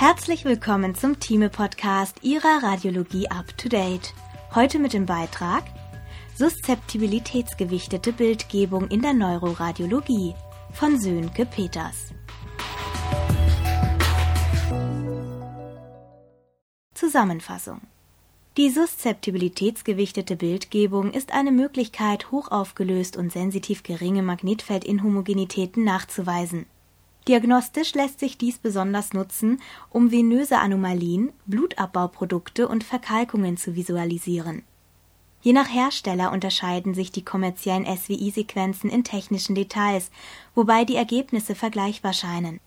Herzlich willkommen zum Thieme-Podcast Ihrer Radiologie Up to Date. Heute mit dem Beitrag Suszeptibilitätsgewichtete Bildgebung in der Neuroradiologie von Sönke Peters. Zusammenfassung die suszeptibilitätsgewichtete Bildgebung ist eine Möglichkeit, hochaufgelöst und sensitiv geringe Magnetfeldinhomogenitäten nachzuweisen. Diagnostisch lässt sich dies besonders nutzen, um venöse Anomalien, Blutabbauprodukte und Verkalkungen zu visualisieren. Je nach Hersteller unterscheiden sich die kommerziellen SWI-Sequenzen in technischen Details, wobei die Ergebnisse vergleichbar scheinen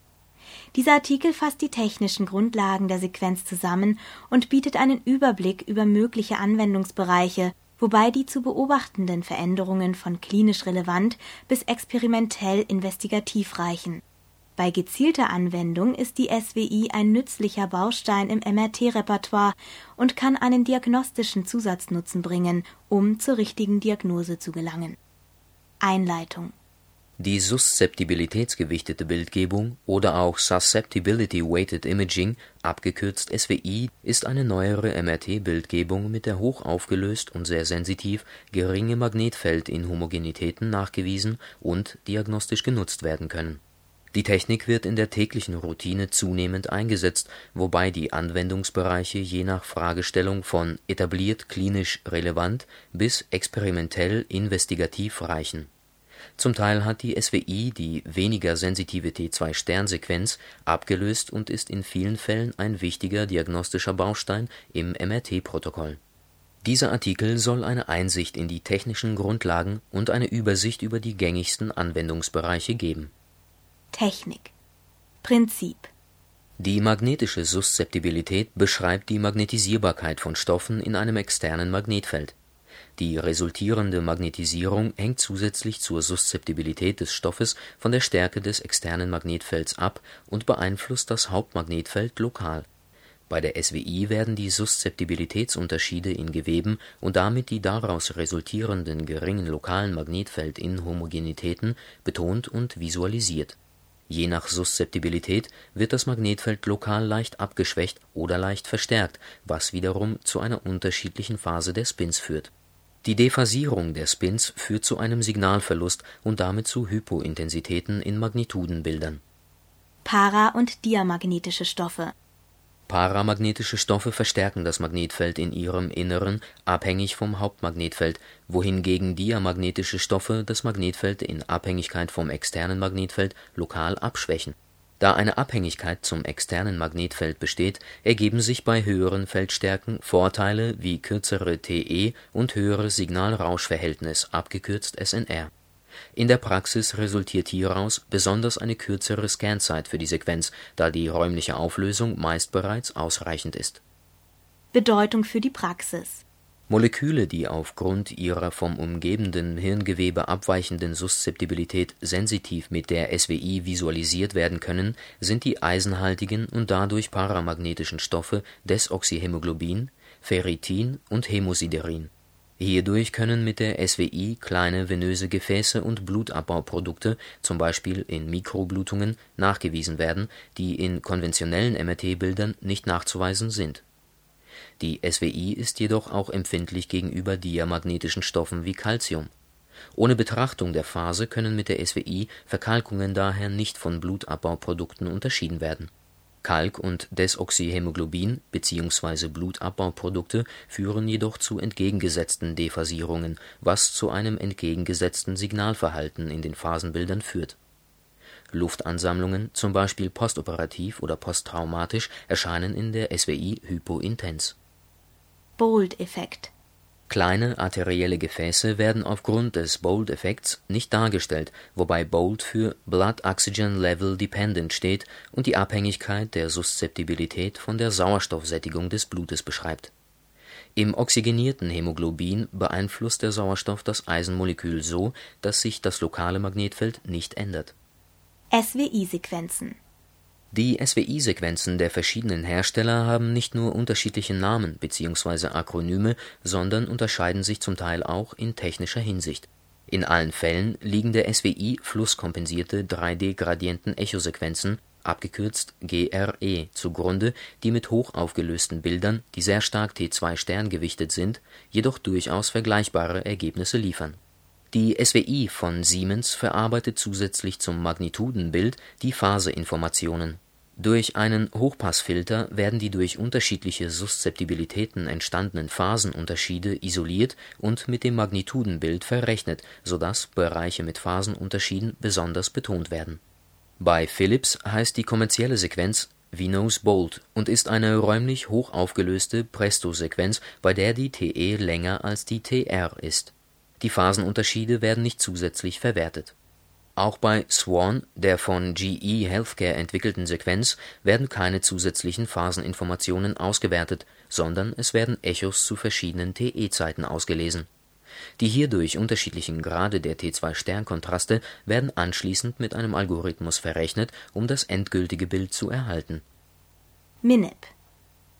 dieser Artikel fasst die technischen Grundlagen der Sequenz zusammen und bietet einen Überblick über mögliche Anwendungsbereiche, wobei die zu beobachtenden Veränderungen von klinisch relevant bis experimentell investigativ reichen. Bei gezielter Anwendung ist die SWI ein nützlicher Baustein im MRT-Repertoire und kann einen diagnostischen Zusatznutzen bringen, um zur richtigen Diagnose zu gelangen. Einleitung die suszeptibilitätsgewichtete Bildgebung oder auch Susceptibility Weighted Imaging abgekürzt SWI ist eine neuere MRT-Bildgebung, mit der hoch aufgelöst und sehr sensitiv geringe Magnetfeldinhomogenitäten nachgewiesen und diagnostisch genutzt werden können. Die Technik wird in der täglichen Routine zunehmend eingesetzt, wobei die Anwendungsbereiche je nach Fragestellung von etabliert klinisch relevant bis experimentell investigativ reichen zum Teil hat die SWI die weniger sensitive T2-Sternsequenz abgelöst und ist in vielen Fällen ein wichtiger diagnostischer Baustein im MRT-Protokoll. Dieser Artikel soll eine Einsicht in die technischen Grundlagen und eine Übersicht über die gängigsten Anwendungsbereiche geben. Technik Prinzip Die magnetische Suszeptibilität beschreibt die Magnetisierbarkeit von Stoffen in einem externen Magnetfeld die resultierende Magnetisierung hängt zusätzlich zur Suszeptibilität des Stoffes von der Stärke des externen Magnetfelds ab und beeinflusst das Hauptmagnetfeld lokal. Bei der SWI werden die Suszeptibilitätsunterschiede in Geweben und damit die daraus resultierenden geringen lokalen Magnetfeldinhomogenitäten betont und visualisiert. Je nach Suszeptibilität wird das Magnetfeld lokal leicht abgeschwächt oder leicht verstärkt, was wiederum zu einer unterschiedlichen Phase der Spins führt die Dephasierung der Spins führt zu einem Signalverlust und damit zu Hypointensitäten in Magnitudenbildern. Para und diamagnetische Stoffe Paramagnetische Stoffe verstärken das Magnetfeld in ihrem Inneren abhängig vom Hauptmagnetfeld, wohingegen diamagnetische Stoffe das Magnetfeld in Abhängigkeit vom externen Magnetfeld lokal abschwächen da eine Abhängigkeit zum externen Magnetfeld besteht, ergeben sich bei höheren Feldstärken Vorteile wie kürzere TE und höheres Signal-Rausch-Verhältnis abgekürzt SNR. In der Praxis resultiert hieraus besonders eine kürzere Scanzeit für die Sequenz, da die räumliche Auflösung meist bereits ausreichend ist. Bedeutung für die Praxis Moleküle, die aufgrund ihrer vom umgebenden Hirngewebe abweichenden Suszeptibilität sensitiv mit der SWI visualisiert werden können, sind die eisenhaltigen und dadurch paramagnetischen Stoffe Desoxyhämoglobin, Ferritin und Hämosiderin. Hierdurch können mit der SWI kleine venöse Gefäße und Blutabbauprodukte zum Beispiel in Mikroblutungen nachgewiesen werden, die in konventionellen MRT-Bildern nicht nachzuweisen sind die SWI ist jedoch auch empfindlich gegenüber diamagnetischen Stoffen wie Calcium. Ohne Betrachtung der Phase können mit der SWI Verkalkungen daher nicht von Blutabbauprodukten unterschieden werden. Kalk und Desoxyhämoglobin bzw. Blutabbauprodukte führen jedoch zu entgegengesetzten Dephasierungen, was zu einem entgegengesetzten Signalverhalten in den Phasenbildern führt. Luftansammlungen, zum Beispiel postoperativ oder posttraumatisch, erscheinen in der SWI hypointens Bold-Effekt Kleine arterielle Gefäße werden aufgrund des Bold-Effekts nicht dargestellt, wobei Bold für Blood Oxygen Level Dependent steht und die Abhängigkeit der Suszeptibilität von der Sauerstoffsättigung des Blutes beschreibt. Im oxygenierten Hämoglobin beeinflusst der Sauerstoff das Eisenmolekül so, dass sich das lokale Magnetfeld nicht ändert. SWI-Sequenzen die SWI-Sequenzen der verschiedenen Hersteller haben nicht nur unterschiedliche Namen bzw. Akronyme, sondern unterscheiden sich zum Teil auch in technischer Hinsicht. In allen Fällen liegen der SWI flusskompensierte 3D-Gradienten-Echosequenzen abgekürzt GRE) zugrunde, die mit hochaufgelösten Bildern, die sehr stark T2-Stern gewichtet sind, jedoch durchaus vergleichbare Ergebnisse liefern. Die SWI von Siemens verarbeitet zusätzlich zum Magnitudenbild die Phaseinformationen. Durch einen Hochpassfilter werden die durch unterschiedliche Suszeptibilitäten entstandenen Phasenunterschiede isoliert und mit dem Magnitudenbild verrechnet, so dass Bereiche mit Phasenunterschieden besonders betont werden. Bei Philips heißt die kommerzielle Sequenz Vinos Bold und ist eine räumlich hochaufgelöste Presto-Sequenz, bei der die TE länger als die TR ist. Die Phasenunterschiede werden nicht zusätzlich verwertet. Auch bei Swan, der von GE Healthcare entwickelten Sequenz, werden keine zusätzlichen Phaseninformationen ausgewertet, sondern es werden Echos zu verschiedenen TE-Zeiten ausgelesen. Die hierdurch unterschiedlichen Grade der T2-Sternkontraste werden anschließend mit einem Algorithmus verrechnet, um das endgültige Bild zu erhalten. MINIP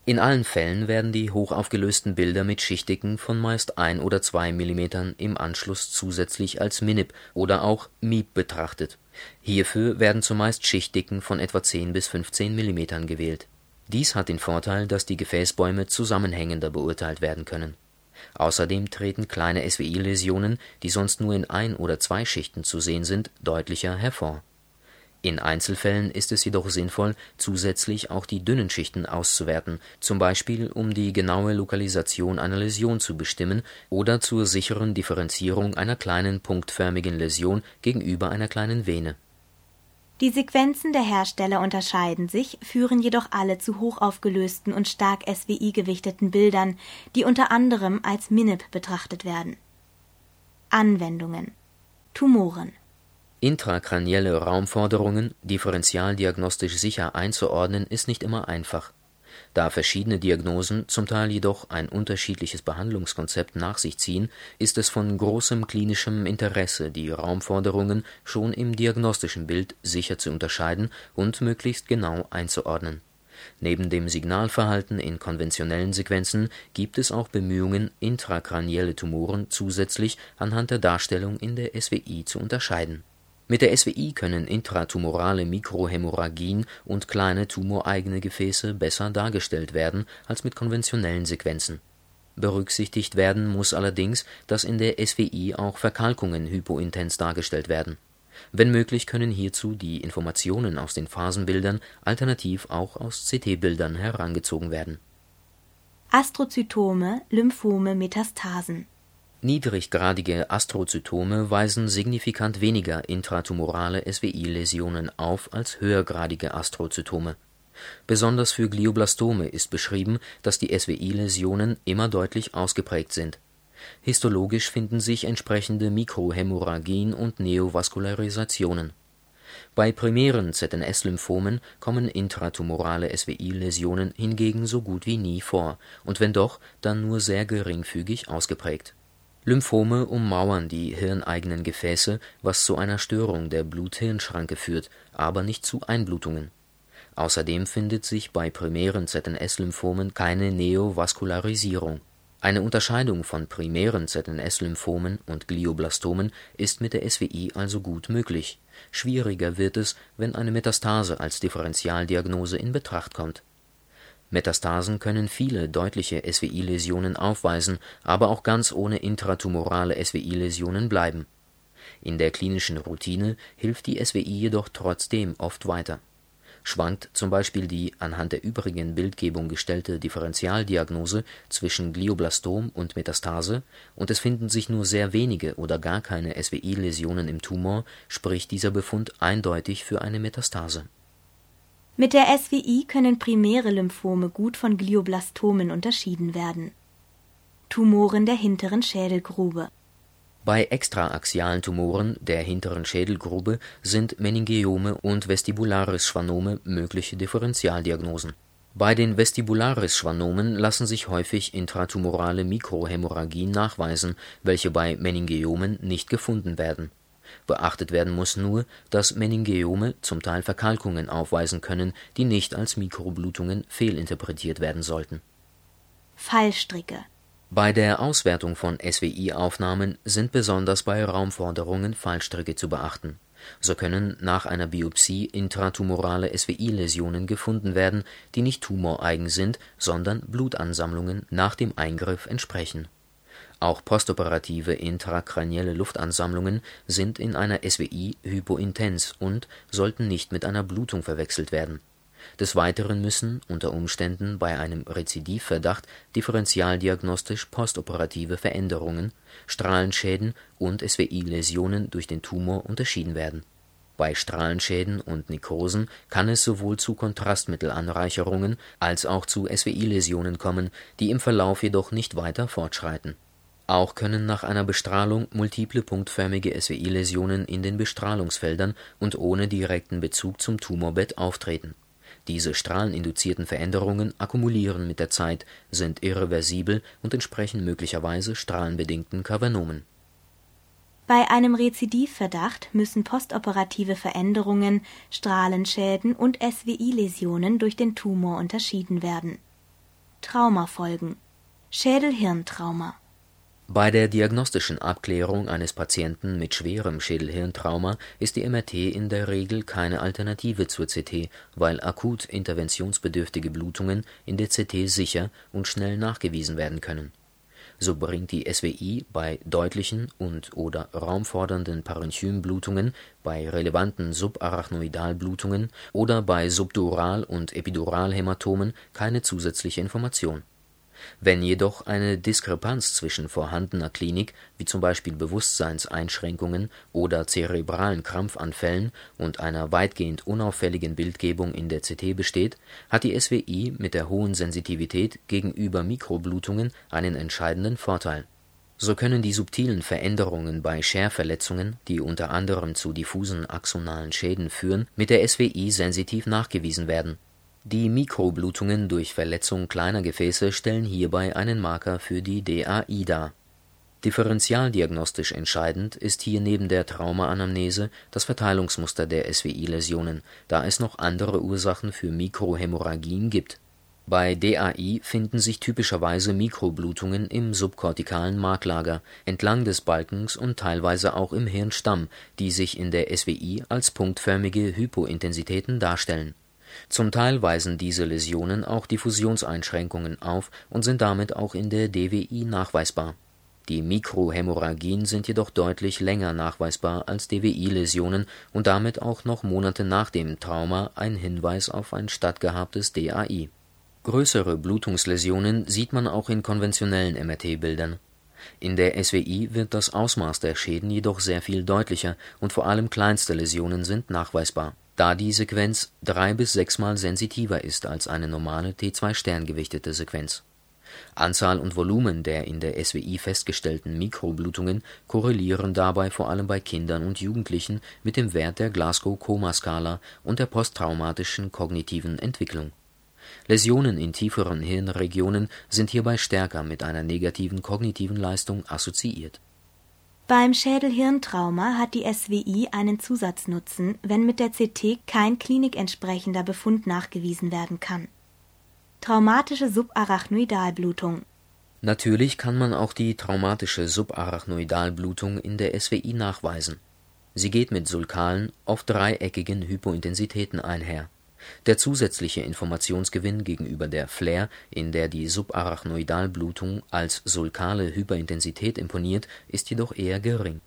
in allen Fällen werden die hochaufgelösten Bilder mit Schichtdicken von meist ein oder zwei Millimetern im Anschluss zusätzlich als MINIP oder auch MIP betrachtet. Hierfür werden zumeist Schichtdicken von etwa 10 bis 15 Millimetern gewählt. Dies hat den Vorteil, dass die Gefäßbäume zusammenhängender beurteilt werden können. Außerdem treten kleine SWI-Läsionen, die sonst nur in ein oder zwei Schichten zu sehen sind, deutlicher hervor in Einzelfällen ist es jedoch sinnvoll, zusätzlich auch die dünnen Schichten auszuwerten, zum Beispiel um die genaue Lokalisation einer Läsion zu bestimmen oder zur sicheren Differenzierung einer kleinen punktförmigen Läsion gegenüber einer kleinen Vene. Die Sequenzen der Hersteller unterscheiden sich, führen jedoch alle zu hochaufgelösten und stark SWI-gewichteten Bildern, die unter anderem als MINIP betrachtet werden. Anwendungen Tumoren Intrakranielle Raumforderungen differentialdiagnostisch sicher einzuordnen ist nicht immer einfach. Da verschiedene Diagnosen, zum Teil jedoch ein unterschiedliches Behandlungskonzept nach sich ziehen, ist es von großem klinischem Interesse, die Raumforderungen schon im diagnostischen Bild sicher zu unterscheiden und möglichst genau einzuordnen. Neben dem Signalverhalten in konventionellen Sequenzen gibt es auch Bemühungen, intrakranielle Tumoren zusätzlich anhand der Darstellung in der SWI zu unterscheiden mit der SWI können intratumorale Mikrohämorrhagien und kleine tumoreigene Gefäße besser dargestellt werden als mit konventionellen Sequenzen. Berücksichtigt werden muss allerdings, dass in der SWI auch Verkalkungen hypointens dargestellt werden. Wenn möglich können hierzu die Informationen aus den Phasenbildern alternativ auch aus CT-Bildern herangezogen werden. Astrozytome, Lymphome, Metastasen Niedriggradige Astrozytome weisen signifikant weniger intratumorale SWI-Läsionen auf als höhergradige Astrozytome. Besonders für Glioblastome ist beschrieben, dass die SWI-Läsionen immer deutlich ausgeprägt sind. Histologisch finden sich entsprechende Mikrohämorrhagien und Neovaskularisationen. Bei primären ZNS-Lymphomen kommen intratumorale SWI-Läsionen hingegen so gut wie nie vor, und wenn doch, dann nur sehr geringfügig ausgeprägt Lymphome ummauern die hirneigenen Gefäße, was zu einer Störung der Blut-Hirn-Schranke führt, aber nicht zu Einblutungen. Außerdem findet sich bei primären ZNS-Lymphomen keine Neovaskularisierung. Eine Unterscheidung von primären ZNS-Lymphomen und Glioblastomen ist mit der SWI also gut möglich. Schwieriger wird es, wenn eine Metastase als Differentialdiagnose in Betracht kommt Metastasen können viele deutliche SWI-Läsionen aufweisen, aber auch ganz ohne intratumorale SWI-Läsionen bleiben. In der klinischen Routine hilft die SWI jedoch trotzdem oft weiter. Schwankt zum Beispiel die anhand der übrigen Bildgebung gestellte Differentialdiagnose zwischen Glioblastom und Metastase und es finden sich nur sehr wenige oder gar keine SWI-Läsionen im Tumor, spricht dieser Befund eindeutig für eine Metastase mit der SWI können primäre Lymphome gut von Glioblastomen unterschieden werden. Tumoren der hinteren Schädelgrube Bei extraaxialen Tumoren der hinteren Schädelgrube sind Meningiome und Vestibularis-Schwannome mögliche Differentialdiagnosen. Bei den Vestibularis-Schwannomen lassen sich häufig intratumorale Mikrohämorrhagien nachweisen, welche bei Meningiomen nicht gefunden werden Beachtet werden muss nur, dass Meningiome zum Teil Verkalkungen aufweisen können, die nicht als Mikroblutungen fehlinterpretiert werden sollten. Fallstricke Bei der Auswertung von SWI-Aufnahmen sind besonders bei Raumforderungen Fallstricke zu beachten. So können nach einer Biopsie intratumorale SWI-Läsionen gefunden werden, die nicht tumoreigen sind, sondern Blutansammlungen nach dem Eingriff entsprechen. Auch postoperative intrakranielle Luftansammlungen sind in einer SWI hypointens und sollten nicht mit einer Blutung verwechselt werden. Des Weiteren müssen unter Umständen bei einem Rezidivverdacht differentialdiagnostisch postoperative Veränderungen, Strahlenschäden und SWI-Läsionen durch den Tumor unterschieden werden. Bei Strahlenschäden und Nekrosen kann es sowohl zu Kontrastmittelanreicherungen als auch zu SWI-Läsionen kommen, die im Verlauf jedoch nicht weiter fortschreiten. Auch können nach einer Bestrahlung multiple punktförmige SWI-Läsionen in den Bestrahlungsfeldern und ohne direkten Bezug zum Tumorbett auftreten diese strahleninduzierten Veränderungen akkumulieren mit der Zeit, sind irreversibel und entsprechen möglicherweise strahlenbedingten Kavernomen. Bei einem Rezidivverdacht müssen postoperative Veränderungen, Strahlenschäden und SWI-Läsionen durch den Tumor unterschieden werden. Traumafolgen Schädel-Hirntrauma bei der diagnostischen Abklärung eines Patienten mit schwerem Schädel-Hirntrauma ist die MRT in der Regel keine Alternative zur CT, weil akut interventionsbedürftige Blutungen in der CT sicher und schnell nachgewiesen werden können. So bringt die SWI bei deutlichen und/oder raumfordernden Parenchymblutungen, bei relevanten Subarachnoidalblutungen oder bei Subdural und Epiduralhämatomen keine zusätzliche Information wenn jedoch eine Diskrepanz zwischen vorhandener Klinik wie zum Beispiel Bewusstseinseinschränkungen oder zerebralen Krampfanfällen und einer weitgehend unauffälligen Bildgebung in der CT besteht, hat die SWI mit der hohen Sensitivität gegenüber Mikroblutungen einen entscheidenden Vorteil. So können die subtilen Veränderungen bei Scherverletzungen, die unter anderem zu diffusen axonalen Schäden führen, mit der SWI sensitiv nachgewiesen werden die Mikroblutungen durch Verletzung kleiner Gefäße stellen hierbei einen Marker für die DAI dar. Differentialdiagnostisch entscheidend ist hier neben der Traumaanamnese das Verteilungsmuster der SWI-Läsionen, da es noch andere Ursachen für Mikrohämorrhagien gibt. Bei DAI finden sich typischerweise Mikroblutungen im subkortikalen Marklager, entlang des Balkens und teilweise auch im Hirnstamm, die sich in der SWI als punktförmige Hypointensitäten darstellen zum Teil weisen diese Läsionen auch Diffusionseinschränkungen auf und sind damit auch in der DWI nachweisbar. Die Mikrohämorrhagien sind jedoch deutlich länger nachweisbar als DWI-Läsionen und damit auch noch Monate nach dem Trauma ein Hinweis auf ein stattgehabtes DAI. Größere Blutungsläsionen sieht man auch in konventionellen MRT-Bildern. In der SWI wird das Ausmaß der Schäden jedoch sehr viel deutlicher und vor allem kleinste Läsionen sind nachweisbar da die Sequenz drei bis sechsmal sensitiver ist als eine normale T2-Stern-gewichtete Sequenz. Anzahl und Volumen der in der SWI festgestellten Mikroblutungen korrelieren dabei vor allem bei Kindern und Jugendlichen mit dem Wert der Glasgow-Koma-Skala und der posttraumatischen kognitiven Entwicklung. Läsionen in tieferen Hirnregionen sind hierbei stärker mit einer negativen kognitiven Leistung assoziiert beim Schädel-Hirntrauma hat die SWI einen Zusatznutzen, wenn mit der CT kein klinikentsprechender Befund nachgewiesen werden kann. Traumatische Subarachnoidalblutung Natürlich kann man auch die traumatische Subarachnoidalblutung in der SWI nachweisen. Sie geht mit sulkalen, oft dreieckigen Hypointensitäten einher der zusätzliche Informationsgewinn gegenüber der FLAIR, in der die Subarachnoidalblutung als sulkale Hyperintensität imponiert, ist jedoch eher gering.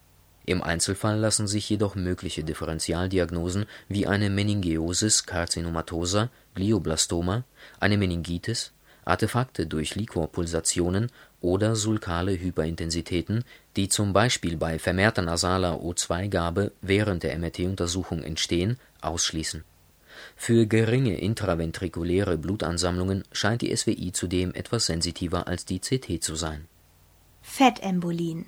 Im Einzelfall lassen sich jedoch mögliche Differentialdiagnosen wie eine Meningeosis carcinomatosa, Glioblastoma, eine Meningitis, Artefakte durch Liquorpulsationen oder sulkale Hyperintensitäten, die zum Beispiel bei vermehrter nasaler O2-Gabe während der MRT-Untersuchung entstehen, ausschließen für geringe intraventrikuläre Blutansammlungen scheint die SWI zudem etwas sensitiver als die CT zu sein. Fettembolien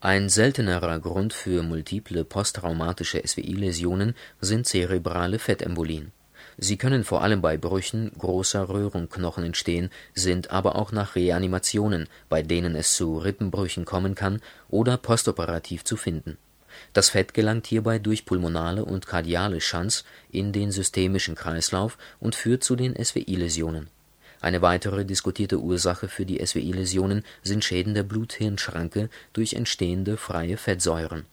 Ein seltenerer Grund für multiple posttraumatische SWI-Läsionen sind zerebrale Fettembolien. Sie können vor allem bei Brüchen großer Röhrenknochen entstehen, sind aber auch nach Reanimationen, bei denen es zu Rippenbrüchen kommen kann, oder postoperativ zu finden das Fett gelangt hierbei durch pulmonale und kardiale Shunts in den systemischen Kreislauf und führt zu den SWI-Läsionen. Eine weitere diskutierte Ursache für die SWI-Läsionen sind Schäden der Blut-Hirn-Schranke durch entstehende freie Fettsäuren.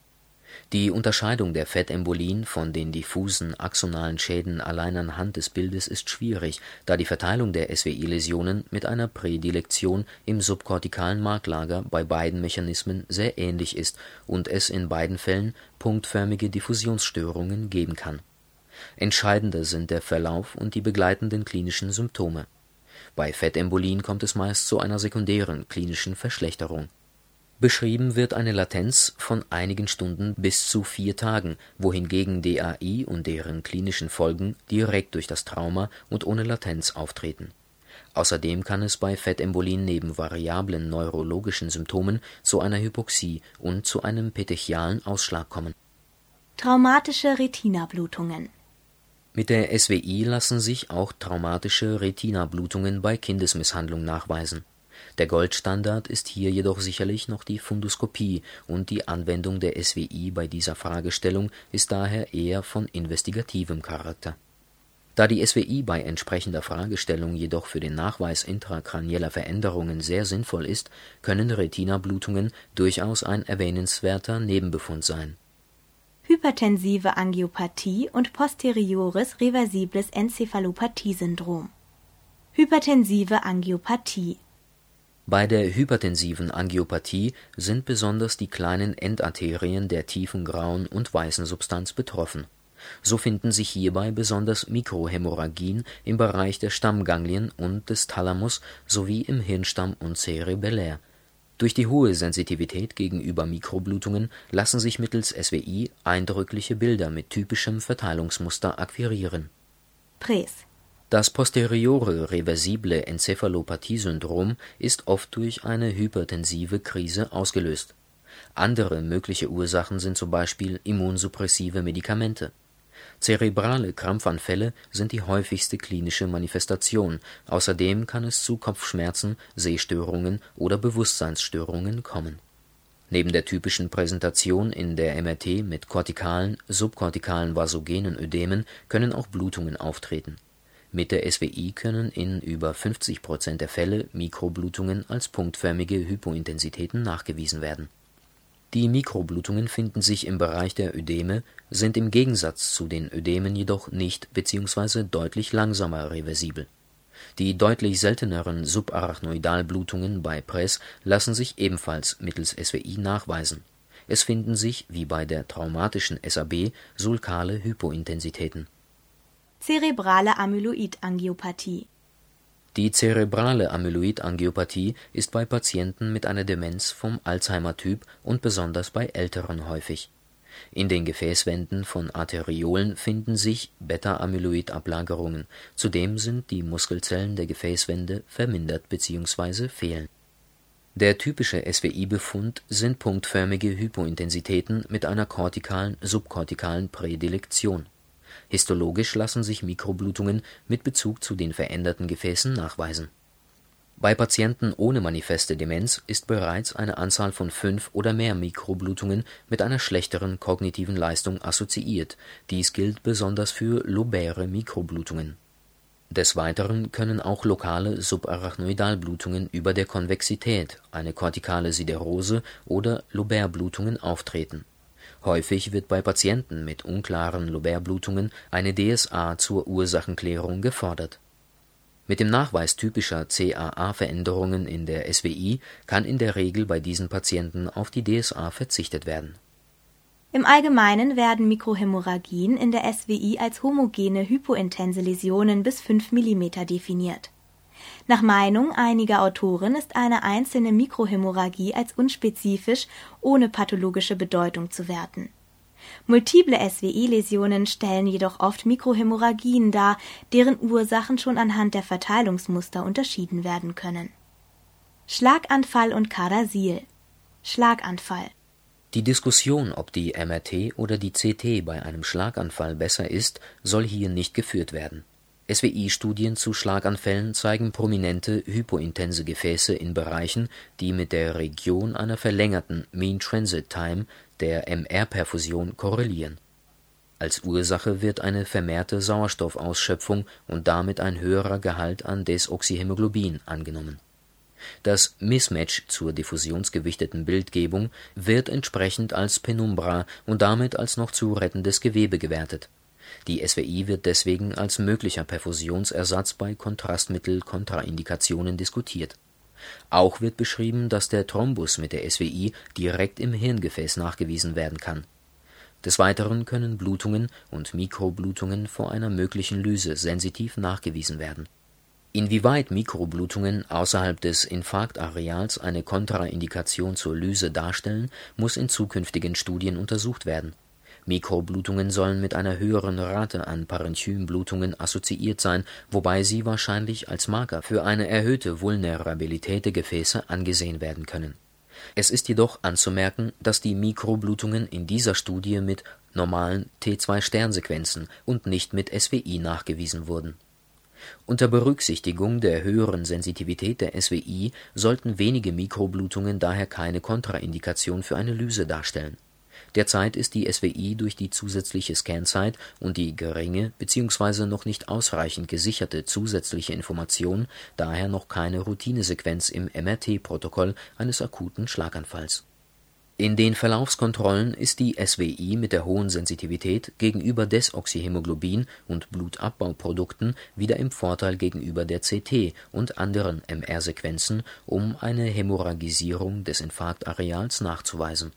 Die Unterscheidung der Fettembolien von den diffusen axonalen Schäden allein anhand des Bildes ist schwierig, da die Verteilung der SWI-Läsionen mit einer Prädilektion im subkortikalen Marklager bei beiden Mechanismen sehr ähnlich ist und es in beiden Fällen punktförmige Diffusionsstörungen geben kann. Entscheidender sind der Verlauf und die begleitenden klinischen Symptome. Bei Fettembolien kommt es meist zu einer sekundären klinischen Verschlechterung Beschrieben wird eine Latenz von einigen Stunden bis zu vier Tagen, wohingegen DAI und deren klinischen Folgen direkt durch das Trauma und ohne Latenz auftreten. Außerdem kann es bei Fettembolien neben variablen neurologischen Symptomen zu einer Hypoxie und zu einem petechialen Ausschlag kommen. Traumatische Retinablutungen Mit der SWI lassen sich auch traumatische Retinablutungen bei Kindesmisshandlung nachweisen der Goldstandard ist hier jedoch sicherlich noch die Fundoskopie und die Anwendung der SWI bei dieser Fragestellung ist daher eher von investigativem Charakter. Da die SWI bei entsprechender Fragestellung jedoch für den Nachweis intrakranieller Veränderungen sehr sinnvoll ist, können Retinablutungen durchaus ein erwähnenswerter Nebenbefund sein. Hypertensive Angiopathie und posteriores reversibles Enzephalopathiesyndrom Hypertensive Angiopathie bei der hypertensiven Angiopathie sind besonders die kleinen Endarterien der tiefen grauen und weißen Substanz betroffen. So finden sich hierbei besonders Mikrohämorrhagien im Bereich der Stammganglien und des Thalamus sowie im Hirnstamm und Cerebellär. Durch die hohe Sensitivität gegenüber Mikroblutungen lassen sich mittels SWI eindrückliche Bilder mit typischem Verteilungsmuster akquirieren. Präs das posteriore reversible Enzephalopathiesyndrom ist oft durch eine hypertensive Krise ausgelöst. Andere mögliche Ursachen sind zum Beispiel immunsuppressive Medikamente. Zerebrale Krampfanfälle sind die häufigste klinische Manifestation, außerdem kann es zu Kopfschmerzen, Sehstörungen oder Bewusstseinsstörungen kommen. Neben der typischen Präsentation in der MRT mit kortikalen, subkortikalen vasogenen Ödemen können auch Blutungen auftreten mit der SWI können in über 50 Prozent der Fälle Mikroblutungen als punktförmige Hypointensitäten nachgewiesen werden. Die Mikroblutungen finden sich im Bereich der Ödeme, sind im Gegensatz zu den Ödemen jedoch nicht bzw. deutlich langsamer reversibel. Die deutlich selteneren Subarachnoidalblutungen bei Press lassen sich ebenfalls mittels SWI nachweisen. Es finden sich, wie bei der traumatischen SAB, sulkale Hypointensitäten Zerebrale Amyloidangiopathie Die zerebrale Amyloidangiopathie ist bei Patienten mit einer Demenz vom Alzheimer-Typ und besonders bei Älteren häufig. In den Gefäßwänden von Arteriolen finden sich Beta-Amyloid-Ablagerungen, zudem sind die Muskelzellen der Gefäßwände vermindert bzw. fehlen. Der typische SWI-Befund sind punktförmige Hypointensitäten mit einer kortikalen/subkortikalen Prädilektion Histologisch lassen sich Mikroblutungen mit Bezug zu den veränderten Gefäßen nachweisen. Bei Patienten ohne manifeste Demenz ist bereits eine Anzahl von fünf oder mehr Mikroblutungen mit einer schlechteren kognitiven Leistung assoziiert, dies gilt besonders für lopäre Mikroblutungen. Des Weiteren können auch lokale Subarachnoidalblutungen über der Konvexität, eine kortikale Siderose oder Lobärblutungen auftreten Häufig wird bei Patienten mit unklaren Lobärblutungen eine DSA zur Ursachenklärung gefordert. Mit dem Nachweis typischer CAA-Veränderungen in der SWI kann in der Regel bei diesen Patienten auf die DSA verzichtet werden. Im Allgemeinen werden Mikrohämorrhagien in der SWI als homogene hypointense Läsionen bis 5 mm definiert nach Meinung einiger Autoren ist eine einzelne Mikrohämorrhagie als unspezifisch ohne pathologische Bedeutung zu werten. Multiple SWI-Läsionen stellen jedoch oft Mikrohämorrhagien dar, deren Ursachen schon anhand der Verteilungsmuster unterschieden werden können. Schlaganfall und Kadasil Schlaganfall Die Diskussion, ob die MRT oder die CT bei einem Schlaganfall besser ist, soll hier nicht geführt werden SWI-Studien zu Schlaganfällen zeigen prominente hypointense Gefäße in Bereichen, die mit der Region einer verlängerten Mean Transit Time der MR-Perfusion korrelieren. Als Ursache wird eine vermehrte Sauerstoffausschöpfung und damit ein höherer Gehalt an Desoxyhämoglobin angenommen. Das Mismatch zur diffusionsgewichteten Bildgebung wird entsprechend als Penumbra und damit als noch zu rettendes Gewebe gewertet. Die SWI wird deswegen als möglicher Perfusionsersatz bei Kontrastmittel-Kontraindikationen diskutiert. Auch wird beschrieben, dass der Thrombus mit der SWI direkt im Hirngefäß nachgewiesen werden kann. Des Weiteren können Blutungen und Mikroblutungen vor einer möglichen Lyse sensitiv nachgewiesen werden Inwieweit Mikroblutungen außerhalb des Infarktareals eine Kontraindikation zur Lyse darstellen, muss in zukünftigen Studien untersucht werden. Mikroblutungen sollen mit einer höheren Rate an Parenchymblutungen assoziiert sein, wobei sie wahrscheinlich als Marker für eine erhöhte Vulnerabilität der Gefäße angesehen werden können. Es ist jedoch anzumerken, dass die Mikroblutungen in dieser Studie mit normalen T2-Sternsequenzen und nicht mit SWI nachgewiesen wurden unter Berücksichtigung der höheren Sensitivität der SWI sollten wenige Mikroblutungen daher keine Kontraindikation für eine Lyse darstellen. Derzeit ist die SWI durch die zusätzliche Scanzeit und die geringe bzw. noch nicht ausreichend gesicherte zusätzliche Information daher noch keine Routinesequenz im MRT-Protokoll eines akuten Schlaganfalls in den Verlaufskontrollen ist die SWI mit der hohen Sensitivität gegenüber Desoxyhämoglobin und Blutabbauprodukten wieder im Vorteil gegenüber der CT und anderen MR-Sequenzen, um eine Hämorrhagisierung des Infarktareals nachzuweisen.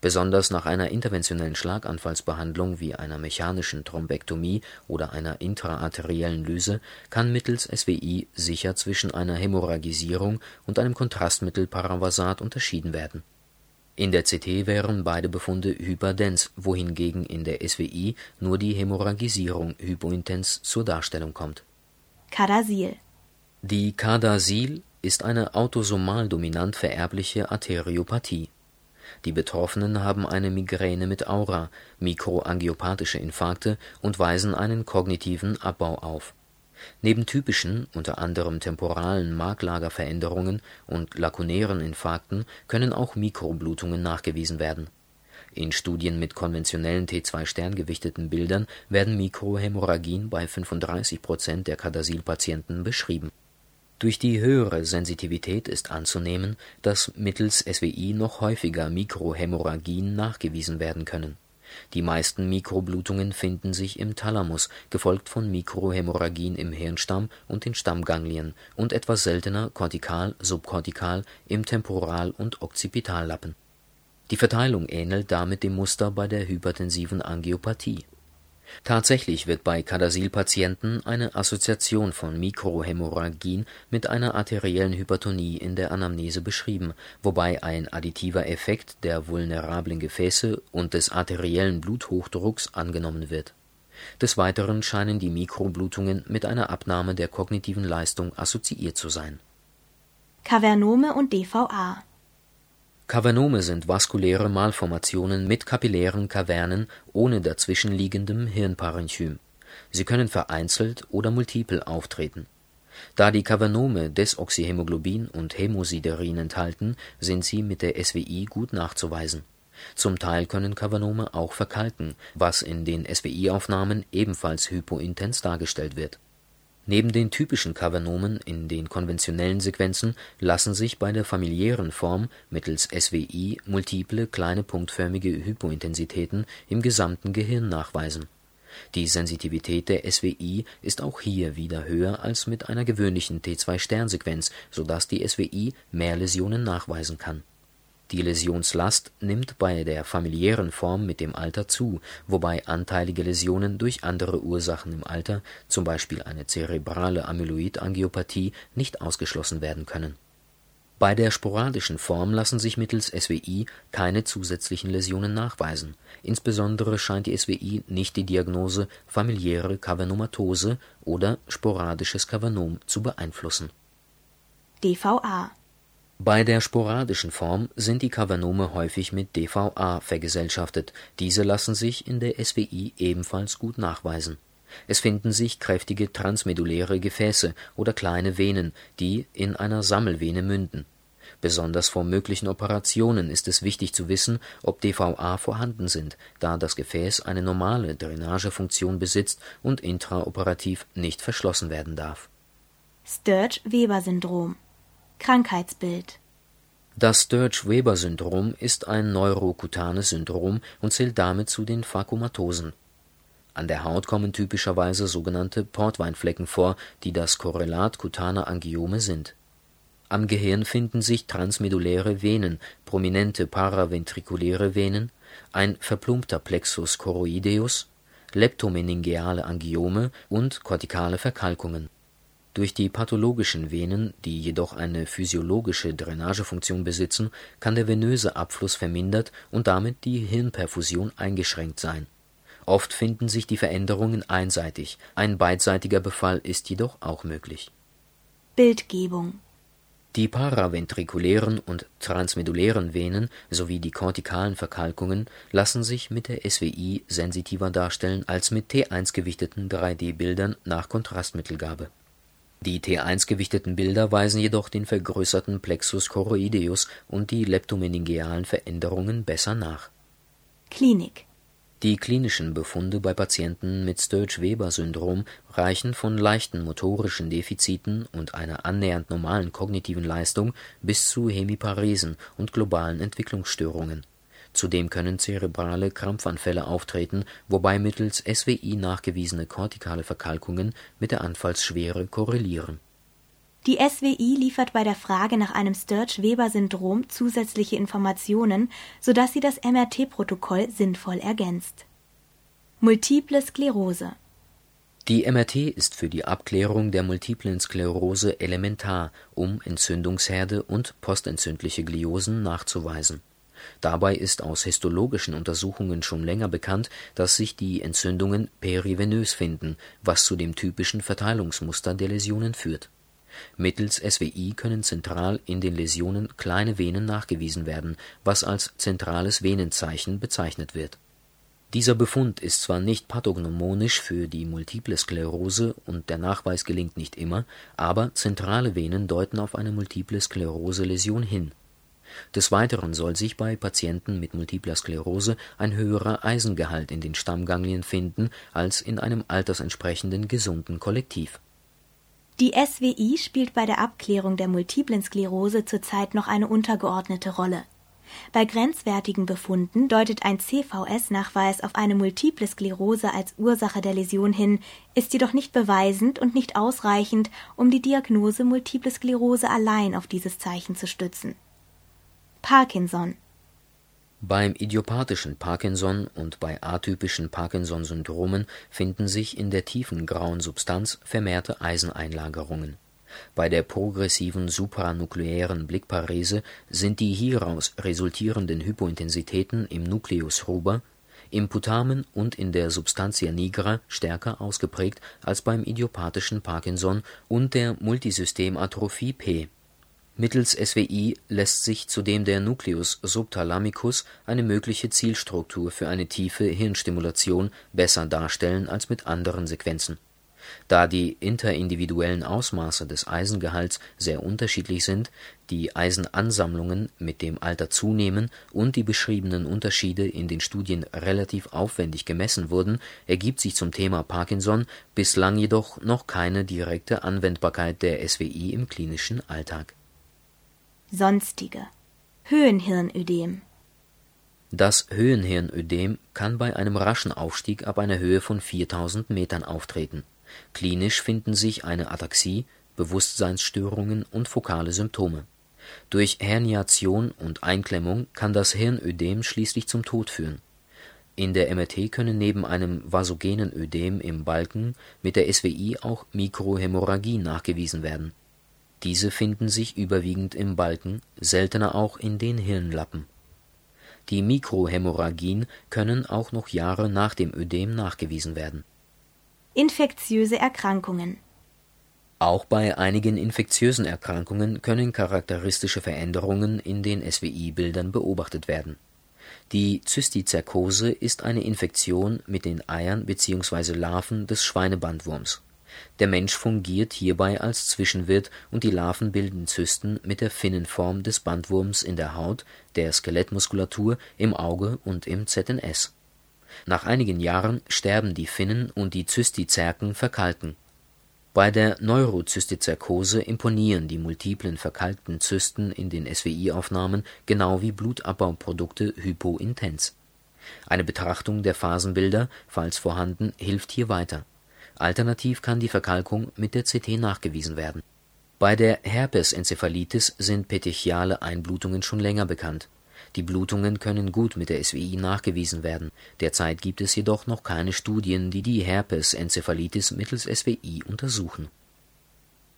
Besonders nach einer interventionellen Schlaganfallsbehandlung wie einer mechanischen Thrombektomie oder einer intraarteriellen Lyse kann mittels SWI sicher zwischen einer Hämorrhagisierung und einem Kontrastmittel Paravasat unterschieden werden in der CT wären beide Befunde hyperdens, wohingegen in der SWI nur die Hämorrhagisierung hypointens zur Darstellung kommt. Kadasil Die Kadasil ist eine autosomal dominant vererbliche Arteriopathie. Die Betroffenen haben eine Migräne mit Aura, mikroangiopathische Infarkte und weisen einen kognitiven Abbau auf Neben typischen, unter anderem temporalen Marklagerveränderungen und lakunären Infarkten können auch Mikroblutungen nachgewiesen werden. In Studien mit konventionellen T2-Sterngewichteten Bildern werden Mikrohämorrhagien bei 35 Prozent der Cadasil-Patienten beschrieben. Durch die höhere Sensitivität ist anzunehmen, dass mittels SWI noch häufiger Mikrohämorrhagien nachgewiesen werden können die meisten Mikroblutungen finden sich im Thalamus, gefolgt von Mikrohämorrhagien im Hirnstamm und den Stammganglien und etwas seltener kortikal/subkortikal im Temporal und Occipitallappen. Die Verteilung ähnelt damit dem Muster bei der hypertensiven Angiopathie Tatsächlich wird bei Cadasil-Patienten eine Assoziation von Mikrohämorrhagien mit einer arteriellen Hypertonie in der Anamnese beschrieben, wobei ein additiver Effekt der vulnerablen Gefäße und des arteriellen Bluthochdrucks angenommen wird. Des Weiteren scheinen die Mikroblutungen mit einer Abnahme der kognitiven Leistung assoziiert zu sein. Kavernome und DVA Kavernome sind vaskuläre Malformationen mit kapillären Kavernen ohne dazwischenliegendem Hirnparenchym. Sie können vereinzelt oder multipel auftreten. Da die Kavernome Desoxyhämoglobin und Hämosiderin enthalten, sind sie mit der SWI gut nachzuweisen. Zum Teil können Kavernome auch verkalken, was in den SWI-Aufnahmen ebenfalls hypointens dargestellt wird Neben den typischen Kavernomen in den konventionellen Sequenzen lassen sich bei der familiären Form mittels SWI multiple kleine punktförmige Hypointensitäten im gesamten Gehirn nachweisen. Die Sensitivität der SWI ist auch hier wieder höher als mit einer gewöhnlichen T2-Sternsequenz, so dass die SWI mehr Läsionen nachweisen kann die Läsionslast nimmt bei der familiären Form mit dem Alter zu, wobei anteilige Läsionen durch andere Ursachen im Alter zum Beispiel eine zerebrale Amyloidangiopathie) nicht ausgeschlossen werden können. Bei der sporadischen Form lassen sich mittels SWI keine zusätzlichen Läsionen nachweisen, insbesondere scheint die SWI nicht die Diagnose familiäre Kavernomatose oder sporadisches Kavernom zu beeinflussen. DVA bei der sporadischen Form sind die Kavernome häufig mit DVA vergesellschaftet, diese lassen sich in der SWI ebenfalls gut nachweisen. Es finden sich kräftige transmedulläre Gefäße oder kleine Venen, die in einer Sammelvene münden. Besonders vor möglichen Operationen ist es wichtig zu wissen, ob DVA vorhanden sind, da das Gefäß eine normale Drainagefunktion besitzt und intraoperativ nicht verschlossen werden darf. Sturge-Weber-Syndrom Krankheitsbild Das Sturge-Weber-Syndrom ist ein neurokutanes Syndrom und zählt damit zu den Phagomatosen. An der Haut kommen typischerweise sogenannte Portweinflecken vor, die das Korrelat kutaner Angiome sind. Am Gehirn finden sich transmedulläre Venen, prominente paraventrikuläre Venen, ein verplumpter Plexus choroideus, leptomeningeale Angiome und kortikale Verkalkungen. Durch die pathologischen Venen, die jedoch eine physiologische Drainagefunktion besitzen, kann der venöse Abfluss vermindert und damit die Hirnperfusion eingeschränkt sein. Oft finden sich die Veränderungen einseitig, ein beidseitiger Befall ist jedoch auch möglich. Bildgebung Die paraventrikulären und transmedullären Venen sowie die kortikalen Verkalkungen lassen sich mit der SWI sensitiver darstellen als mit T1-gewichteten 3D-Bildern nach Kontrastmittelgabe. Die T1-gewichteten Bilder weisen jedoch den vergrößerten Plexus choroideus und die leptomeningealen Veränderungen besser nach. Klinik Die klinischen Befunde bei Patienten mit Sturge-Weber-Syndrom reichen von leichten motorischen Defiziten und einer annähernd normalen kognitiven Leistung bis zu Hemiparesen und globalen Entwicklungsstörungen. Zudem können zerebrale Krampfanfälle auftreten, wobei mittels SWI nachgewiesene kortikale Verkalkungen mit der Anfallsschwere korrelieren. Die SWI liefert bei der Frage nach einem Sturge-Weber-Syndrom zusätzliche Informationen, sodass sie das MRT-Protokoll sinnvoll ergänzt. Multiple Sklerose Die MRT ist für die Abklärung der multiplen Sklerose elementar, um Entzündungsherde und postentzündliche Gliosen nachzuweisen. Dabei ist aus histologischen Untersuchungen schon länger bekannt, dass sich die Entzündungen perivenös finden, was zu dem typischen Verteilungsmuster der Läsionen führt. Mittels SWI können zentral in den Läsionen kleine Venen nachgewiesen werden, was als zentrales Venenzeichen bezeichnet wird. Dieser Befund ist zwar nicht pathognomonisch für die Multiple Sklerose und der Nachweis gelingt nicht immer, aber zentrale Venen deuten auf eine Multiple Sklerose-Läsion hin des Weiteren soll sich bei Patienten mit Multipler Sklerose ein höherer Eisengehalt in den Stammganglien finden als in einem altersentsprechenden gesunden Kollektiv. Die SWI spielt bei der Abklärung der multiplen Sklerose zurzeit noch eine untergeordnete Rolle. Bei grenzwertigen Befunden deutet ein CVS-Nachweis auf eine Multiple Sklerose als Ursache der Läsion hin, ist jedoch nicht beweisend und nicht ausreichend, um die Diagnose Multiple Sklerose allein auf dieses Zeichen zu stützen Parkinson Beim idiopathischen Parkinson und bei atypischen Parkinson-Syndromen finden sich in der tiefen grauen Substanz vermehrte Eiseneinlagerungen. Bei der progressiven supranukleären Blickparese sind die hieraus resultierenden Hypointensitäten im Nucleus ruber, im Putamen und in der Substantia nigra stärker ausgeprägt als beim idiopathischen Parkinson und der Multisystematrophie P Mittels SWI lässt sich zudem der Nucleus subthalamicus, eine mögliche Zielstruktur für eine tiefe Hirnstimulation, besser darstellen als mit anderen Sequenzen. Da die interindividuellen Ausmaße des Eisengehalts sehr unterschiedlich sind, die Eisenansammlungen mit dem Alter zunehmen und die beschriebenen Unterschiede in den Studien relativ aufwendig gemessen wurden, ergibt sich zum Thema Parkinson bislang jedoch noch keine direkte Anwendbarkeit der SWI im klinischen Alltag Sonstige Höhenhirnödem Das Höhenhirnödem kann bei einem raschen Aufstieg ab einer Höhe von 4000 Metern auftreten. Klinisch finden sich eine Ataxie, Bewusstseinsstörungen und fokale Symptome. Durch Herniation und Einklemmung kann das Hirnödem schließlich zum Tod führen. In der MRT können neben einem vasogenen Ödem im Balken mit der SWI auch Mikrohämorrhagie nachgewiesen werden diese finden sich überwiegend im Balken, seltener auch in den Hirnlappen. Die Mikrohämorrhagien können auch noch Jahre nach dem Ödem nachgewiesen werden. Infektiöse Erkrankungen Auch bei einigen infektiösen Erkrankungen können charakteristische Veränderungen in den SWI-Bildern beobachtet werden. Die Zystizerkose ist eine Infektion mit den Eiern bzw. Larven des Schweinebandwurms der Mensch fungiert hierbei als Zwischenwirt und die Larven bilden Zysten mit der Finnenform des Bandwurms in der Haut, der Skelettmuskulatur, im Auge und im ZNS. Nach einigen Jahren sterben die Finnen und die Zystizerken verkalken. Bei der Neurozystizerkose imponieren die multiplen verkalkten Zysten in den SWI-Aufnahmen genau wie Blutabbauprodukte hypointens. Eine Betrachtung der Phasenbilder, falls vorhanden, hilft hier weiter. Alternativ kann die Verkalkung mit der CT nachgewiesen werden. Bei der Herpesenzephalitis sind petechiale Einblutungen schon länger bekannt die Blutungen können gut mit der SWI nachgewiesen werden, derzeit gibt es jedoch noch keine Studien, die die Herpesenzephalitis mittels SWI untersuchen.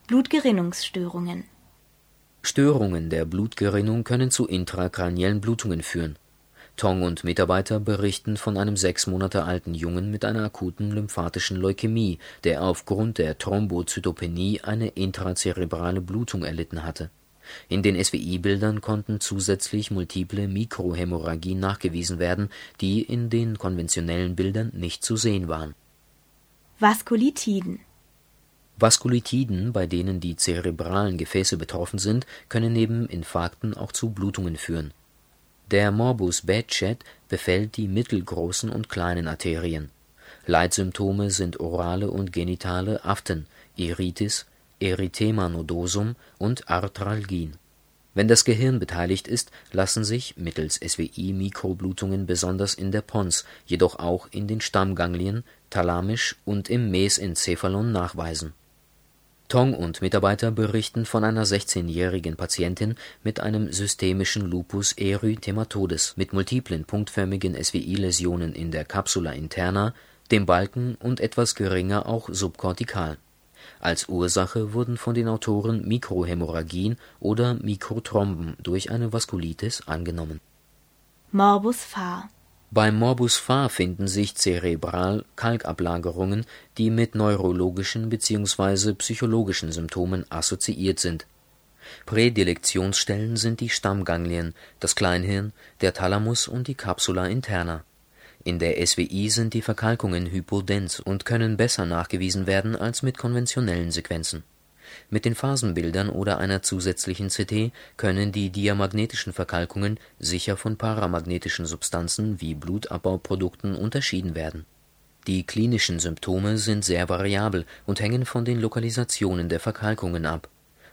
Blutgerinnungsstörungen Störungen der Blutgerinnung können zu intrakraniellen Blutungen führen. Tong und Mitarbeiter berichten von einem sechs Monate alten Jungen mit einer akuten lymphatischen Leukämie, der aufgrund der Thrombozytopenie eine intrazerebrale Blutung erlitten hatte in den SWI-Bildern konnten zusätzlich multiple Mikrohämorrhagien nachgewiesen werden, die in den konventionellen Bildern nicht zu sehen waren. Vaskulitiden Vaskulitiden, bei denen die zerebralen Gefäße betroffen sind, können neben Infarkten auch zu Blutungen führen. Der Morbus Behçet befällt die mittelgroßen und kleinen Arterien. Leitsymptome sind orale und genitale Aften, Iritis Erythema nodosum und Arthralgien. Wenn das Gehirn beteiligt ist, lassen sich mittels SWI-Mikroblutungen besonders in der Pons, jedoch auch in den Stammganglien, thalamisch und im Mesencephalon nachweisen. Tong und Mitarbeiter berichten von einer 16-jährigen Patientin mit einem systemischen Lupus erythematodes mit multiplen punktförmigen SWI-Läsionen in der Capsula interna, dem Balken und etwas geringer auch subkortikal als Ursache wurden von den Autoren Mikrohämorrhagien oder Mikrothromben durch eine Vaskulitis angenommen. Morbus Fahr Beim Morbus Fahr finden sich zerebral Kalkablagerungen, die mit neurologischen bzw. psychologischen Symptomen assoziiert sind. Prädilektionsstellen sind die Stammganglien, das Kleinhirn, der Thalamus und die Capsula interna in der SWI sind die Verkalkungen hypodens und können besser nachgewiesen werden als mit konventionellen Sequenzen. Mit den Phasenbildern oder einer zusätzlichen CT können die diamagnetischen Verkalkungen sicher von paramagnetischen Substanzen wie Blutabbauprodukten unterschieden werden. Die klinischen Symptome sind sehr variabel und hängen von den Lokalisationen der Verkalkungen ab.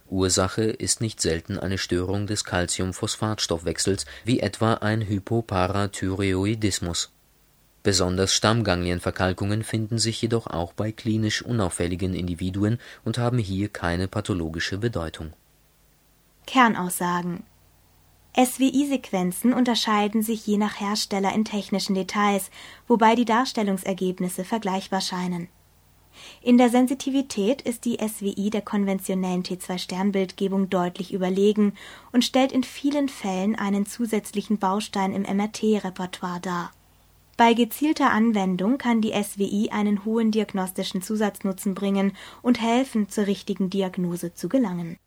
Ursache ist nicht selten eine Störung des Calciumphosphatstoffwechsels wie etwa ein Hypoparathyreoidismus Besonders Stammganglienverkalkungen finden sich jedoch auch bei klinisch unauffälligen Individuen und haben hier keine pathologische Bedeutung. Kernaussagen SWI-Sequenzen unterscheiden sich je nach Hersteller in technischen Details, wobei die Darstellungsergebnisse vergleichbar scheinen. In der Sensitivität ist die SWI der konventionellen T2-Sternbildgebung deutlich überlegen und stellt in vielen Fällen einen zusätzlichen Baustein im MRT-Repertoire dar bei gezielter Anwendung kann die SWI einen hohen diagnostischen Zusatznutzen bringen und helfen, zur richtigen Diagnose zu gelangen